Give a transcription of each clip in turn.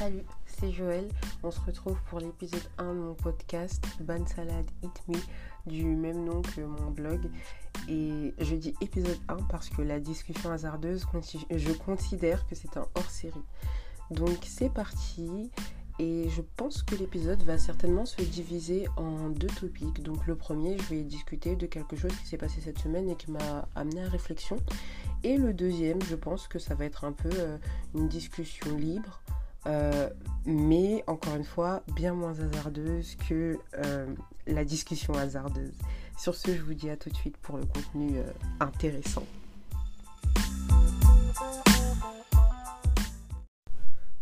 Salut, c'est Joël. On se retrouve pour l'épisode 1 de mon podcast Ban Salad Eat Me du même nom que mon blog. Et je dis épisode 1 parce que la discussion hasardeuse, je considère que c'est un hors-série. Donc c'est parti. Et je pense que l'épisode va certainement se diviser en deux topics. Donc le premier, je vais discuter de quelque chose qui s'est passé cette semaine et qui m'a amené à réflexion. Et le deuxième, je pense que ça va être un peu euh, une discussion libre, euh, mais encore une fois, bien moins hasardeuse que euh, la discussion hasardeuse. Sur ce, je vous dis à tout de suite pour le contenu intéressant.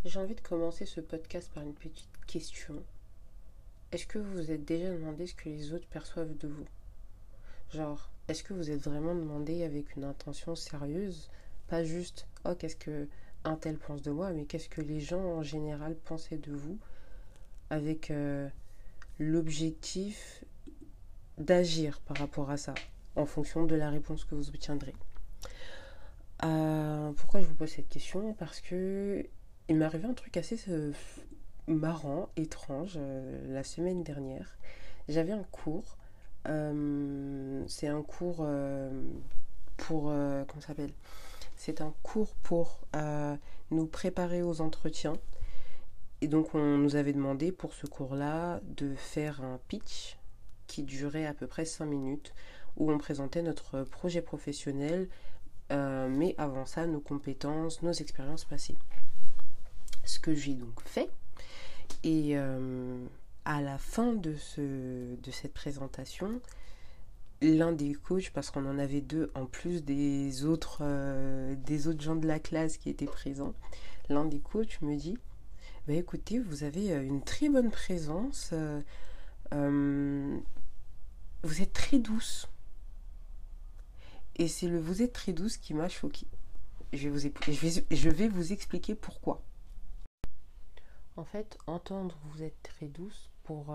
J'ai envie de commencer ce podcast par une petite question. Est-ce que vous vous êtes déjà demandé ce que les autres perçoivent de vous? Genre, est-ce que vous êtes vraiment demandé avec une intention sérieuse? Pas juste, oh, qu'est-ce que un tel pense de moi, mais qu'est-ce que les gens en général pensaient de vous avec euh, l'objectif d'agir par rapport à ça, en fonction de la réponse que vous obtiendrez. Euh, pourquoi je vous pose cette question? Parce que il m'est arrivé un truc assez euh, marrant, étrange, la semaine dernière. J'avais un cours. C'est un cours pour. comment ça s'appelle? C'est un cours pour nous préparer aux entretiens. Et donc, on nous avait demandé pour ce cours-là de faire un pitch qui durait à peu près 5 minutes, où on présentait notre projet professionnel, mais avant ça, nos compétences, nos expériences passées ce que j'ai donc fait. Et euh, à la fin de cette présentation, l'un des coachs, parce qu'on en avait deux en plus des autres, euh, des autres gens de la classe qui étaient présents, l'un des coachs me dit bah, écoutez, vous avez euh, une très bonne présence, vous êtes très douce. Et c'est le vous êtes très douce qui m'a choqué. Je je vais vous expliquer pourquoi. En fait, entendre vous êtes très douce pour,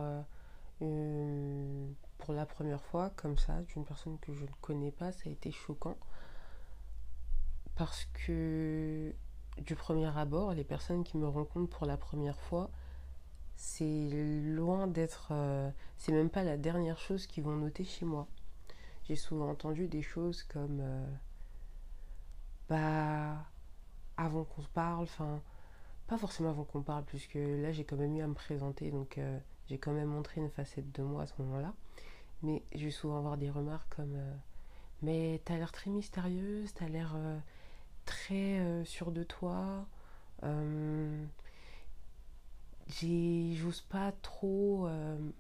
euh, pour la première fois, comme ça, d'une personne que je ne connais pas, ça a été choquant. Parce que du premier abord, les personnes qui me rencontrent pour la première fois, c'est loin d'être. Euh, c'est même pas la dernière chose qu'ils vont noter chez moi. J'ai souvent entendu des choses comme. Euh, bah. Avant qu'on se parle, enfin pas forcément avant qu'on parle, puisque là j'ai quand même eu à me présenter, donc j'ai quand même montré une facette de moi à ce moment-là. Mais je vais souvent avoir des remarques comme euh, Mais t'as l'air très mystérieuse, t'as l'air euh, très sûre de toi. J'ose pas trop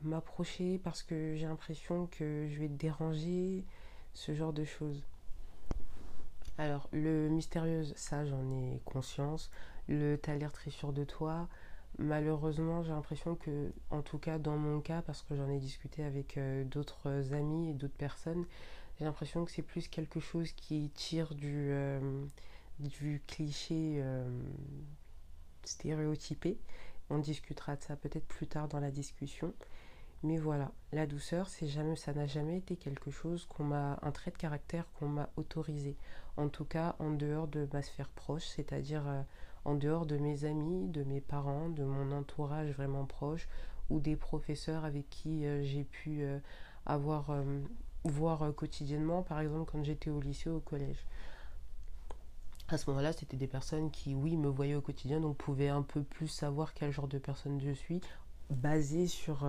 m'approcher parce que j'ai l'impression que je vais te déranger, ce genre de choses. Alors, le mystérieuse, ça j'en ai conscience le t'as l'air très sûr de toi. Malheureusement, j'ai l'impression que, en tout cas dans mon cas, parce que j'en ai discuté avec euh, d'autres amis et d'autres personnes, j'ai l'impression que c'est plus quelque chose qui tire du, euh, du cliché euh, stéréotypé. On discutera de ça peut-être plus tard dans la discussion. Mais voilà, la douceur, c'est jamais, ça n'a jamais été quelque chose qu'on m'a, un trait de caractère qu'on m'a autorisé. En tout cas, en dehors de ma sphère proche, c'est-à-dire en dehors de mes amis, de mes parents, de mon entourage vraiment proche ou des professeurs avec qui euh, j'ai pu euh, avoir euh, voir quotidiennement, par exemple quand j'étais au lycée ou au collège. À ce moment-là, c'était des personnes qui, oui, me voyaient au quotidien, donc pouvaient un peu plus savoir quel genre de personne je suis, basé sur,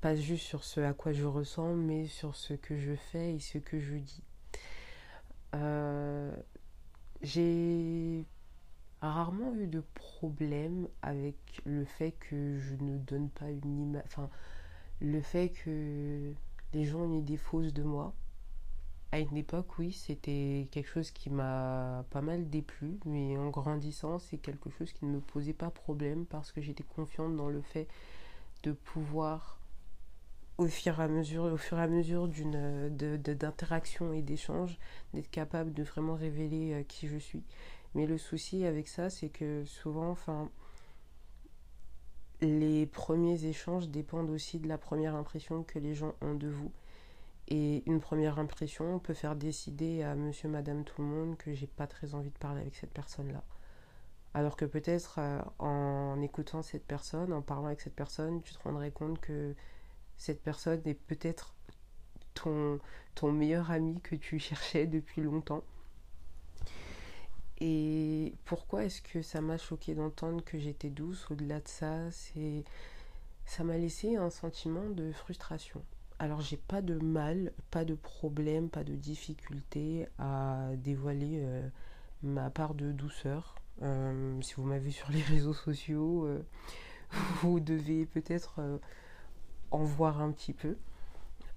pas juste sur ce à quoi je ressemble, mais sur ce que je fais et ce que je dis. j'ai rarement eu de problème avec le fait que je ne donne pas une image. Enfin, le fait que les gens aient des fausses de moi. À une époque, oui, c'était quelque chose qui m'a pas mal déplu, mais en grandissant, c'est quelque chose qui ne me posait pas problème parce que j'étais confiante dans le fait de pouvoir, au fur et à mesure, au et à d'une d'interaction et d'échange, d'être capable de vraiment révéler euh, qui je suis. Mais le souci avec ça, c'est que souvent, enfin, les premiers échanges dépendent aussi de la première impression que les gens ont de vous. Et une première impression peut faire décider à monsieur, madame, tout le monde que j'ai pas très envie de parler avec cette personne-là. Alors que peut-être euh, en écoutant cette personne, en parlant avec cette personne, tu te rendrais compte que cette personne est peut-être ton, ton meilleur ami que tu cherchais depuis longtemps. Et pourquoi est-ce que ça m'a choqué d'entendre que j'étais douce Au-delà de ça, c'est ça m'a laissé un sentiment de frustration. Alors j'ai pas de mal, pas de problème, pas de difficulté à dévoiler euh, ma part de douceur. Euh, si vous m'avez sur les réseaux sociaux, euh, vous devez peut-être en voir un petit peu.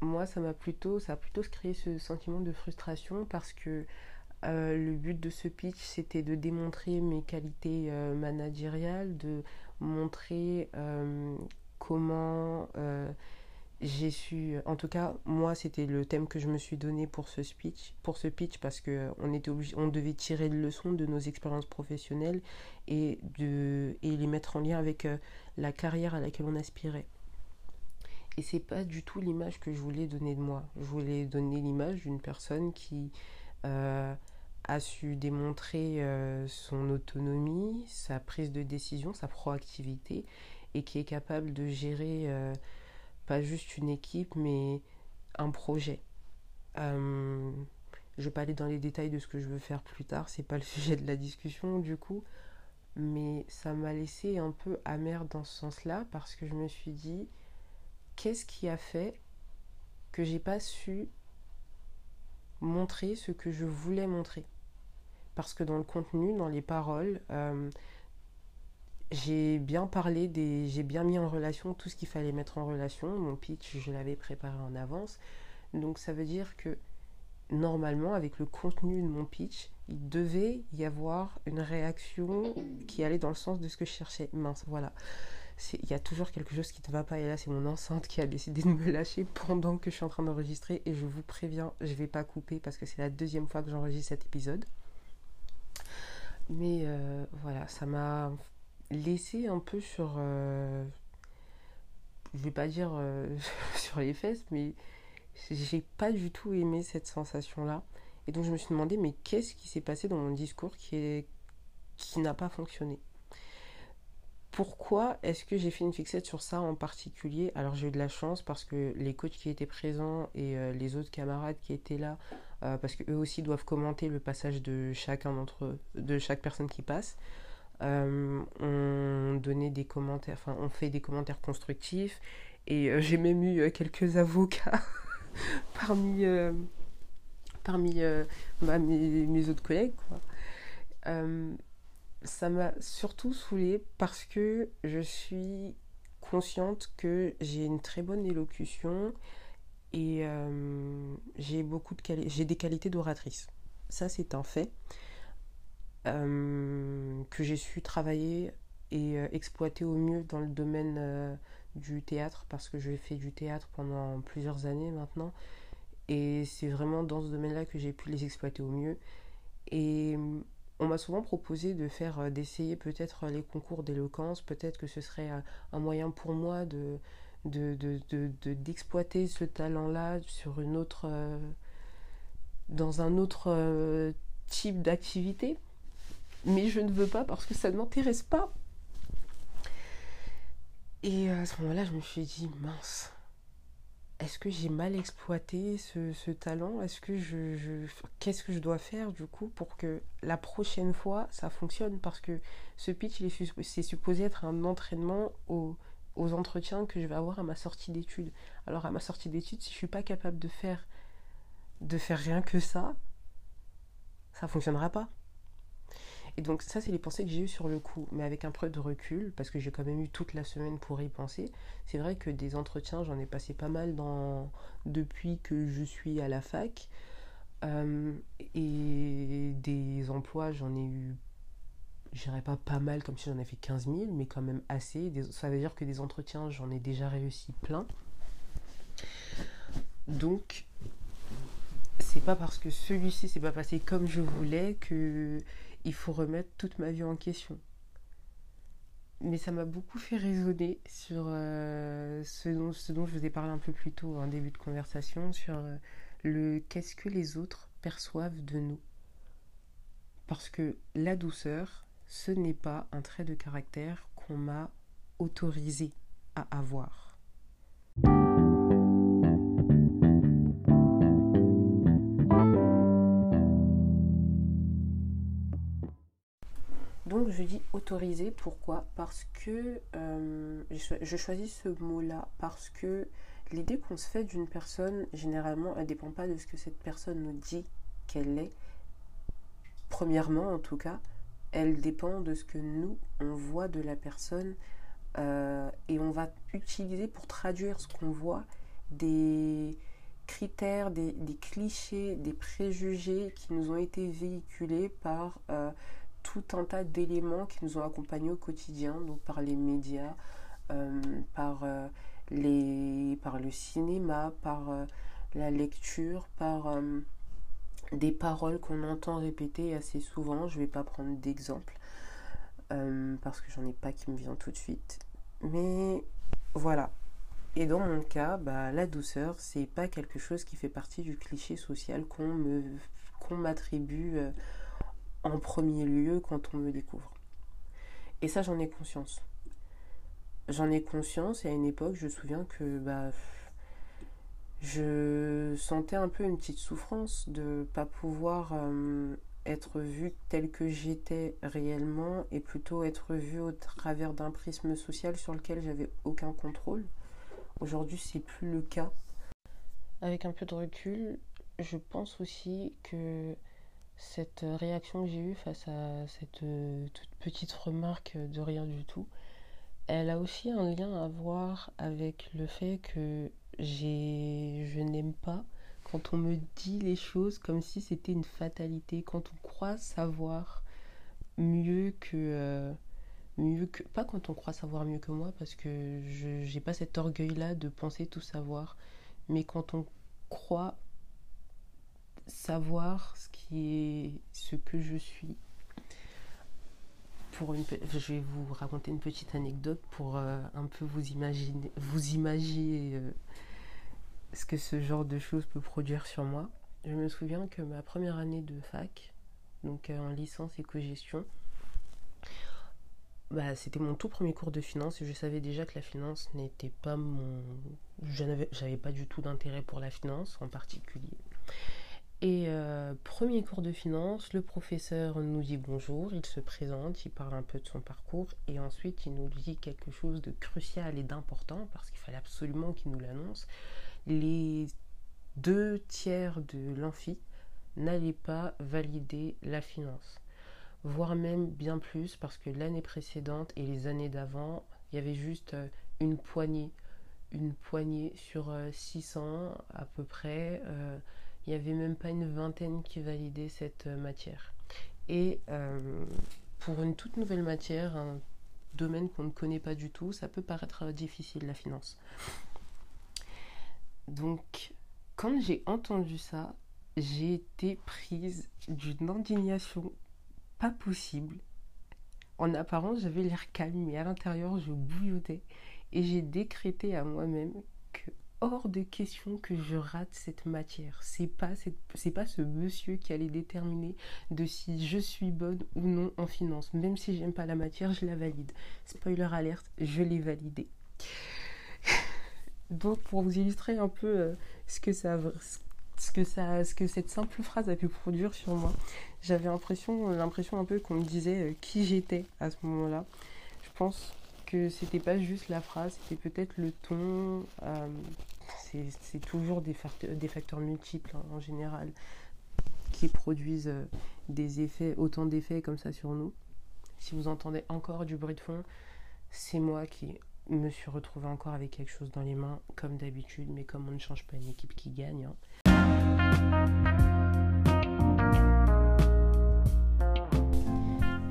Moi, ça m'a plutôt, ça a plutôt créé ce sentiment de frustration parce que le but de ce pitch, c'était de démontrer mes qualités managériales, de montrer comment j'ai su, en tout cas, moi, c'était le thème que je me suis donné pour ce speech, pour ce pitch, parce que on était on devait tirer de leçons de nos expériences professionnelles et et les mettre en lien avec euh, la carrière à laquelle on aspirait. Et c'est pas du tout l'image que je voulais donner de moi. Je voulais donner l'image d'une personne qui euh, a su démontrer euh, son autonomie, sa prise de décision, sa proactivité, et qui est capable de gérer pas juste une équipe, mais un projet. Euh, je vais pas aller dans les détails de ce que je veux faire plus tard, c'est pas le sujet de la discussion du coup, mais ça m'a laissé un peu amer dans ce sens-là parce que je me suis dit qu'est-ce qui a fait que j'ai pas su montrer ce que je voulais montrer parce que dans le contenu, dans les paroles, euh, j'ai bien parlé des. J'ai bien mis en relation tout ce qu'il fallait mettre en relation. Mon pitch, je l'avais préparé en avance. Donc ça veut dire que normalement, avec le contenu de mon pitch, il devait y avoir une réaction qui allait dans le sens de ce que je cherchais. Mince, voilà. Il y a toujours quelque chose qui ne va pas et là c'est mon enceinte qui a décidé de me lâcher pendant que je suis en train d'enregistrer et je vous préviens, je vais pas couper parce que c'est la deuxième fois que j'enregistre cet épisode. Mais euh, voilà, ça m'a laissé un peu sur. Euh, je vais pas dire euh, sur les fesses, mais j'ai pas du tout aimé cette sensation-là. Et donc je me suis demandé, mais qu'est-ce qui s'est passé dans mon discours qui, qui n'a pas fonctionné? Pourquoi est-ce que j'ai fait une fixette sur ça en particulier? Alors j'ai eu de la chance parce que les coachs qui étaient présents et euh, les autres camarades qui étaient là, parce qu'eux aussi doivent commenter le passage de chacun d'entre de chaque personne qui passe. Euh, on des commentaires, enfin on fait des commentaires constructifs et euh, j'ai même eu euh, quelques avocats parmi, parmi bah, mes, autres collègues. Ça m'a surtout saoulée parce que je suis consciente que j'ai une très bonne élocution et j'ai beaucoup de j'ai des qualités d'oratrice. Ça c'est un fait. Euh, que j'ai su travailler et euh, exploiter au mieux dans le domaine euh, du théâtre parce que j'ai fait du théâtre pendant plusieurs années maintenant et c'est vraiment dans ce domaine-là que j'ai pu les exploiter au mieux et on m'a souvent proposé de faire d'essayer peut-être les concours d'éloquence peut-être que ce serait un moyen pour moi de d'exploiter de, ce talent-là sur une autre dans un autre type d'activité mais je ne veux pas parce que ça ne m'intéresse pas. Et à ce moment-là, je me suis dit, mince, est-ce que j'ai mal exploité ce, talent? Est-ce que je, qu'est-ce que je dois faire du coup pour que la prochaine fois ça fonctionne? Parce que ce pitch, c'est supposé être un entraînement aux, entretiens que je vais avoir à ma sortie d'études. Alors à ma sortie d'études, si je suis pas capable de faire de faire rien que ça, ça fonctionnera pas. Et donc ça, c'est les pensées que j'ai eues sur le coup, mais avec un peu de recul, parce que j'ai quand même eu toute la semaine pour y penser. C'est vrai que des entretiens, j'en ai passé pas mal dans... depuis que je suis à la fac. Euh, et des emplois, j'en ai eu, je dirais pas pas mal comme si j'en avais fait 15 000, mais quand même assez. ça veut dire que des entretiens, j'en ai déjà réussi plein. Donc, c'est pas parce que celui-ci s'est pas passé comme je voulais que il faut remettre toute ma vie en question. Mais ça m'a beaucoup fait raisonner sur euh, ce, dont, ce, dont, je vous ai parlé un peu plus tôt en début de conversation, sur euh, le qu'est-ce que les autres perçoivent de nous. Parce que la douceur, ce n'est pas un trait de caractère qu'on m'a autorisé à avoir. Je dis autorisé, pourquoi? Parce que euh, je choisis ce mot-là parce que l'idée qu'on se fait d'une personne, généralement, elle ne dépend pas de ce que cette personne nous dit qu'elle est. Premièrement, en tout cas, elle dépend de ce que nous, on voit de la personne euh, et on va utiliser pour traduire ce qu'on voit des critères, des, clichés, des préjugés qui nous ont été véhiculés par euh, tout un tas d'éléments qui nous ont accompagnés au quotidien, donc par les médias, euh, par les, par le cinéma, par euh, la lecture, par euh, des paroles qu'on entend répéter assez souvent. Je ne vais pas prendre d'exemple euh, parce que j'en ai pas qui me vient tout de suite. Mais voilà. Et dans mon cas, bah, la douceur, c'est pas quelque chose qui fait partie du cliché social qu'on me qu'on m'attribue en premier lieu quand on me découvre. Et ça, j'en ai conscience j'en ai conscience et à une époque, je me souviens que bah, je sentais un peu une petite souffrance de ne pas pouvoir euh, être vue telle que j'étais réellement et plutôt être vue au travers d'un prisme social sur lequel j'avais aucun contrôle. Aujourd'hui, c'est plus le cas. Avec un peu de recul, je pense aussi que cette réaction que j'ai eue face à cette euh, toute petite remarque de rien du tout, elle a aussi un lien à voir avec le fait que j'ai, je n'aime pas quand on me dit les choses comme si c'était une fatalité, quand on croit savoir mieux que, euh, mieux que, pas quand on croit savoir mieux que moi, parce que je n'ai pas cet orgueil-là de penser tout savoir, mais quand on croit savoir ce qui est ce que je suis je vais vous raconter une petite anecdote pour euh, un peu vous imaginer, vous imaginer euh, ce que ce genre de choses peut produire sur moi. Je me souviens que ma première année de fac, donc euh, en licence éco-gestion, bah, c'était mon tout premier cours de finance et je savais déjà que la finance n'était pas mon. Je n'avais pas du tout d'intérêt pour la finance en particulier. Et euh, premier cours de finance, le professeur nous dit bonjour, il se présente, il parle un peu de son parcours et ensuite il nous dit quelque chose de crucial et d'important parce qu'il fallait absolument qu'il nous l'annonce. Les deux tiers de l'amphi n'allaient pas valider la finance, voire même bien plus parce que l'année précédente et les années d'avant, il y avait juste euh, une poignée, une poignée sur 600 euh, à peu près il n'y avait même pas une vingtaine qui validait cette euh, matière. Et euh, pour une toute nouvelle matière, un domaine qu'on ne connaît pas du tout, ça peut paraître difficile, la finance. Donc, quand j'ai entendu ça, j'ai été prise d'une indignation pas possible. En apparence, j'avais l'air calme, mais à l'intérieur, je bouillotais. Et j'ai décrété à moi-même que hors de question que je rate cette matière. C'est pas, c'est pas ce monsieur qui allait déterminer de si je suis bonne ou non en finance. Même si j'aime pas la matière, je la valide. Spoiler alerte, je l'ai validée. Donc pour vous illustrer un peu euh, ce que ça ce que ça ce que cette simple phrase a pu produire sur moi, j'avais l'impression l'impression un peu qu'on me disait euh, qui j'étais à ce moment-là. Je pense que c'était pas juste la phrase, c'était peut-être le ton. Euh, c'est toujours des facteurs, multiples hein, en général qui produisent euh, des effets, autant d'effets comme ça sur nous. Si vous entendez encore du bruit de fond, c'est moi qui me suis retrouvée encore avec quelque chose dans les mains, comme d'habitude, mais comme on ne change pas une équipe qui gagne. Hein.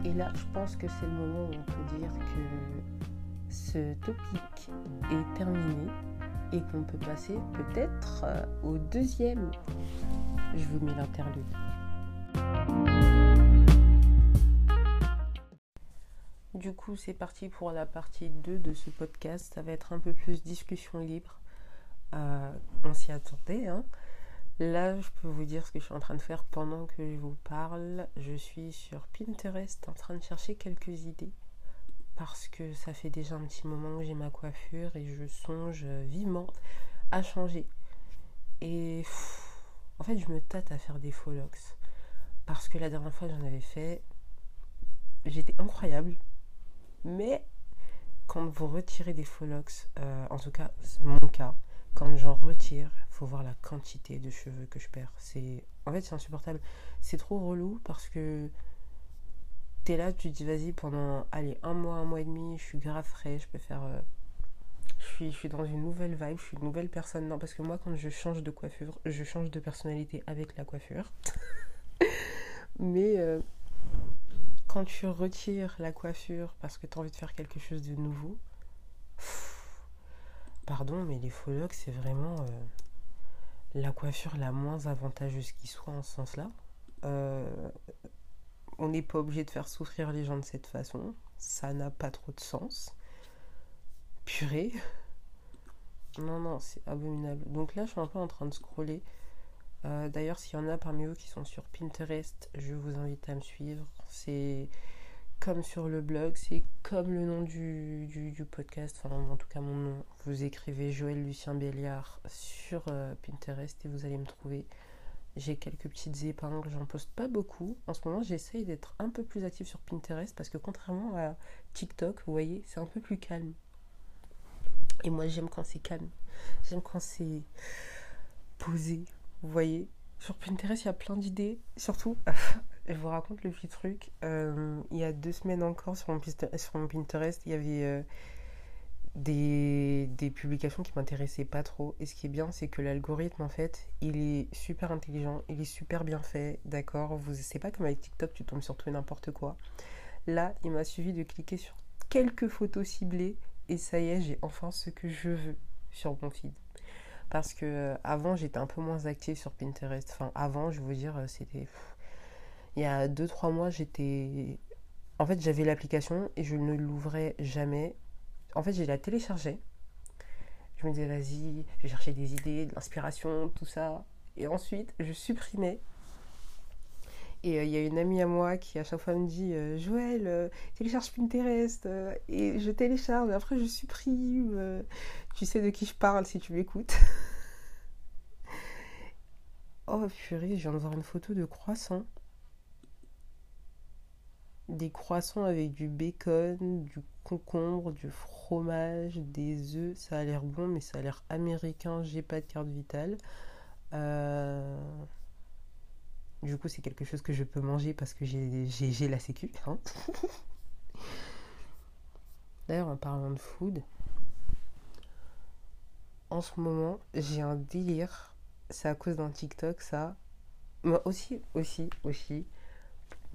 Et là, je pense que c'est le moment où on peut dire que ce topic est terminé et qu'on peut passer peut-être euh, au deuxième. Je vous mets l'interlude. Du coup, c'est parti pour la partie 2 de ce podcast. Ça va être un peu plus discussion libre. Euh, on s'y attendait. Hein. Là, je peux vous dire ce que je suis en train de faire pendant que je vous parle. Je suis sur Pinterest en train de chercher quelques idées parce que ça fait déjà un petit moment que j'ai ma coiffure et je songe vivement à changer. Et en fait, je me tâte à faire des faux locks parce que la dernière fois j'en avais fait, j'étais incroyable. Mais quand vous retirez des faux locks, euh, en tout cas, c'est mon cas, quand j'en retire, faut voir la quantité de cheveux que je perds. C'est en fait c'est insupportable. C'est trop relou parce que t'es là, tu te dis vas-y pendant allez un mois, un mois et demi, je suis grave frais, je peux faire. Euh, je suis, je suis dans une nouvelle vibe, je suis une nouvelle personne. Non, parce que moi quand je change de coiffure, je change de personnalité avec la coiffure. Mais euh, quand tu retires la coiffure parce que tu as envie de faire quelque chose de nouveau, pardon, mais les locks, c'est vraiment euh, la coiffure la moins avantageuse qui soit en ce sens-là. On n'est pas obligé de faire souffrir les gens de cette façon. Ça n'a pas trop de sens. Purée. Non, non, c'est abominable. Donc là, je suis un peu en train de scroller. Euh, d'ailleurs, s'il y en a parmi vous qui sont sur Pinterest, je vous invite à me suivre. C'est comme sur le blog, c'est comme le nom du, podcast, enfin en tout cas mon nom. Vous écrivez Joël Lucien Béliard sur euh, Pinterest et vous allez me trouver. J'ai quelques petites épingles, j'en poste pas beaucoup. En ce moment, j'essaye d'être un peu plus active sur Pinterest parce que contrairement à TikTok, vous voyez, c'est un peu plus calme. Et moi, j'aime quand c'est calme. J'aime quand c'est posé. Vous voyez, sur Pinterest, il y a plein d'idées. Surtout, je vous raconte le petit truc. Euh, il y a deux semaines encore, sur mon, Pinterest, il y avait euh, des, publications qui m'intéressaient pas trop. Et ce qui est bien, c'est que l'algorithme, en fait, il est super intelligent, il est super bien fait, d'accord? Vous C'est pas comme avec TikTok, tu tombes sur tout et n'importe quoi. Là, il m'a suffi de cliquer sur quelques photos ciblées et ça y est, j'ai enfin ce que je veux sur mon feed parce que euh, avant j'étais un peu moins active sur Pinterest. Enfin avant, je veux dire, euh, c'était il y a 2-3 mois, j'étais en fait, j'avais l'application et je ne l'ouvrais jamais. En fait, j'ai la téléchargée. Je me disais vas-y, je vais chercher des idées, de l'inspiration, tout ça. Et ensuite, je supprimais et euh, il y a une amie à moi qui à chaque fois me dit Joël, télécharge Pinterest. et je télécharge, après je supprime. tu sais de qui je parle si tu m'écoutes. Oh purée, je viens de voir une photo de croissants. Des croissants avec du bacon, du concombre, du fromage, des œufs. Ça a l'air bon, mais ça a l'air américain. J'ai pas de carte vitale. Euh, du coup, c'est quelque chose que je peux manger parce que j'ai la sécu. Hein. D'ailleurs, en parlant de food, en ce moment, j'ai un délire c'est à cause d'un TikTok, ça. Moi aussi, aussi, aussi.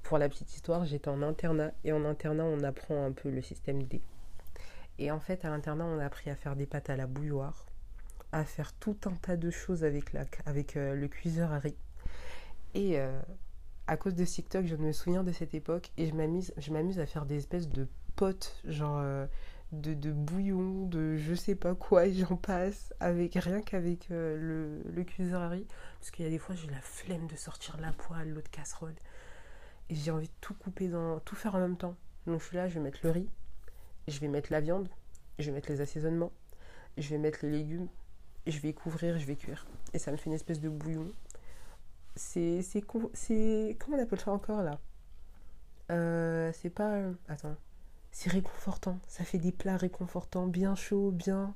Pour la petite histoire, j'étais en internat et en internat, on apprend un peu le système D. Et en fait, à l'internat, on a appris à faire des pâtes à la bouilloire, à faire tout un tas de choses avec, la, avec euh, le cuiseur à riz. Et euh, à cause de TikTok, je me souviens de cette époque et je m'amuse, à faire des espèces de potes, genre euh, de, bouillon, de je sais pas quoi, et j'en passe, avec rien qu'avec le, le cuiseur à riz. Parce qu'il y a des fois, j'ai la flemme de sortir la poêle, l'autre casserole. J'ai envie de tout couper, dans tout faire en même temps. Donc je suis là, je vais mettre le riz, je vais mettre la viande, je vais mettre les assaisonnements, je vais mettre les légumes, je vais couvrir, je vais cuire. Et ça me fait une espèce de bouillon. C'est. C'est. Comment on appelle ça encore là? Euh, C'est pas. Attends c'est réconfortant. Ça fait des plats réconfortants, bien chauds, bien.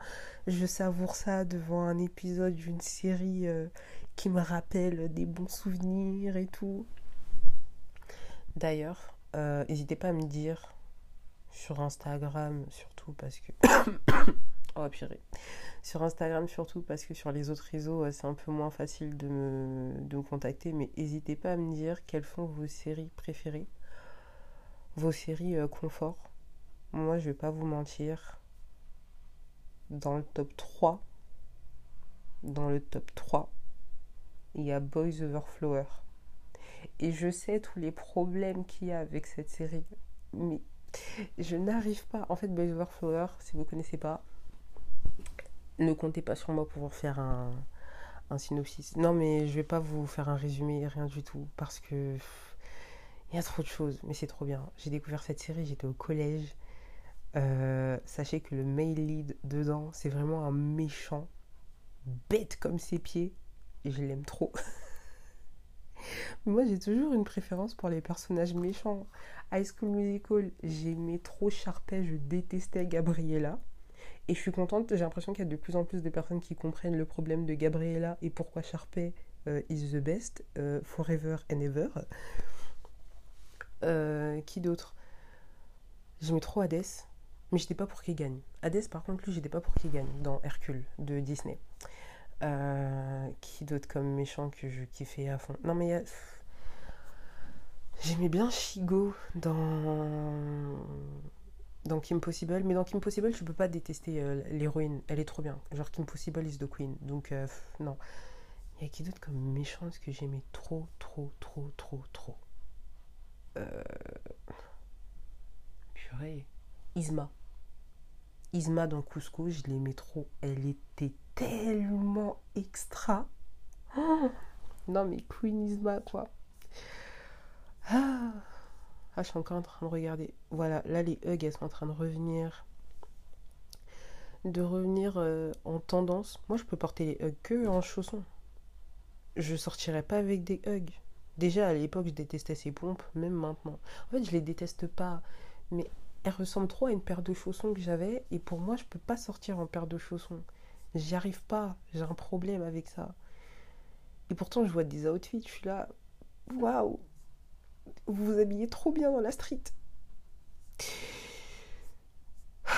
Je savoure ça devant un épisode d'une série euh, qui me rappelle des bons souvenirs et tout. D'ailleurs, euh, n'hésitez pas à me dire sur Instagram, surtout parce que. oh purée. Sur Instagram, surtout parce que sur les autres réseaux, euh, c'est un peu moins facile de me, contacter. Mais n'hésitez pas à me dire quelles sont vos séries préférées, vos séries confort moi, je vais pas vous mentir. Dans le top 3, dans le top 3, il y a Boys Over Flower. Et je sais tous les problèmes qu'il y a avec cette série. Mais je n'arrive pas. En fait, Over Flower, si vous ne connaissez pas, ne comptez pas sur moi pour faire un, synopsis. Non, mais je vais pas vous faire un résumé, rien du tout, parce que il y a trop de choses, mais c'est trop bien. J'ai découvert cette série, j'étais au collège. Euh, sachez que le male lead dedans, c'est vraiment un méchant, bête comme ses pieds, et je l'aime trop. Moi, j'ai toujours une préférence pour les personnages méchants. High School Musical, j'aimais trop Sharpay, je détestais Gabriella. Et je suis contente, j'ai l'impression qu'il y a de plus en plus de personnes qui comprennent le problème de Gabriella et pourquoi Sharpay euh, is the best, euh, forever and ever. Euh, qui d'autre? J'aimais trop Hades, mais j'étais pas pour qu'il gagne. Hades, par contre, lui, j'étais pas pour qu'il gagne dans Hercule de Disney. Qui d'autre comme méchant que je kiffais à fond? Non, mais J'aimais bien Shigo dans dans Kim Possible, mais dans Kim Possible, je peux pas détester euh, l'héroïne, elle est trop bien. Genre Kim Possible is the queen, donc euh, non. Il y a qui d'autre comme méchante que j'aimais trop, trop, trop, trop, trop euh... Purée. Isma. Isma dans Cusco, je l'aimais trop. Elle était tellement extra. non mais Queen Isma quoi. Ah. Ah, je suis encore en train de regarder. Voilà, là, les hugs, elles sont en train de revenir. De revenir euh, en tendance. Moi, je peux porter les hugs que en chaussons. Je sortirais pas avec des hugs. Déjà, à l'époque, je détestais ces pompes, même maintenant. En fait, je les déteste pas. Mais elles ressemblent trop à une paire de chaussons que j'avais. Et pour moi, je peux pas sortir en paire de chaussons. J'y arrive pas. J'ai un problème avec ça. Et pourtant, je vois des outfits. Je suis là. Waouh! vous vous habillez trop bien dans la street.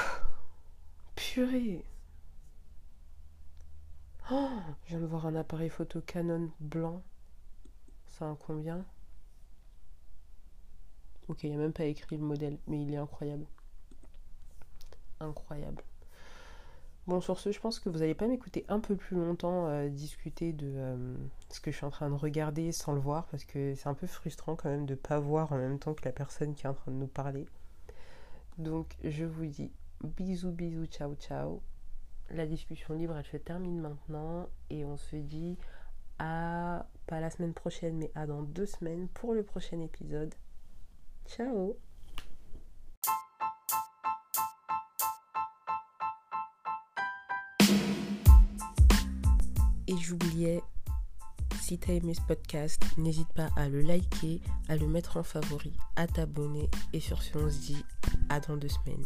Purée. Oh, je viens de voir un appareil photo Canon blanc. Ça a combien Ok, il n'y a même pas écrit le modèle, mais il est incroyable. Incroyable. Bon, sur ce, je pense que vous n'allez pas m'écouter un peu plus longtemps euh, discuter de euh, ce que je suis en train de regarder sans le voir, parce que c'est un peu frustrant quand même de ne pas voir en même temps que la personne qui est en train de nous parler. Donc, je vous dis bisous, bisous, ciao, ciao. La discussion libre, elle se termine maintenant, et on se dit à, pas la semaine prochaine, mais à dans deux semaines pour le prochain épisode. Ciao Et j'oubliais, si tu as aimé ce podcast, n'hésite pas à le liker, à le mettre en favori, à t'abonner. Et sur ce, on se dit à dans deux semaines.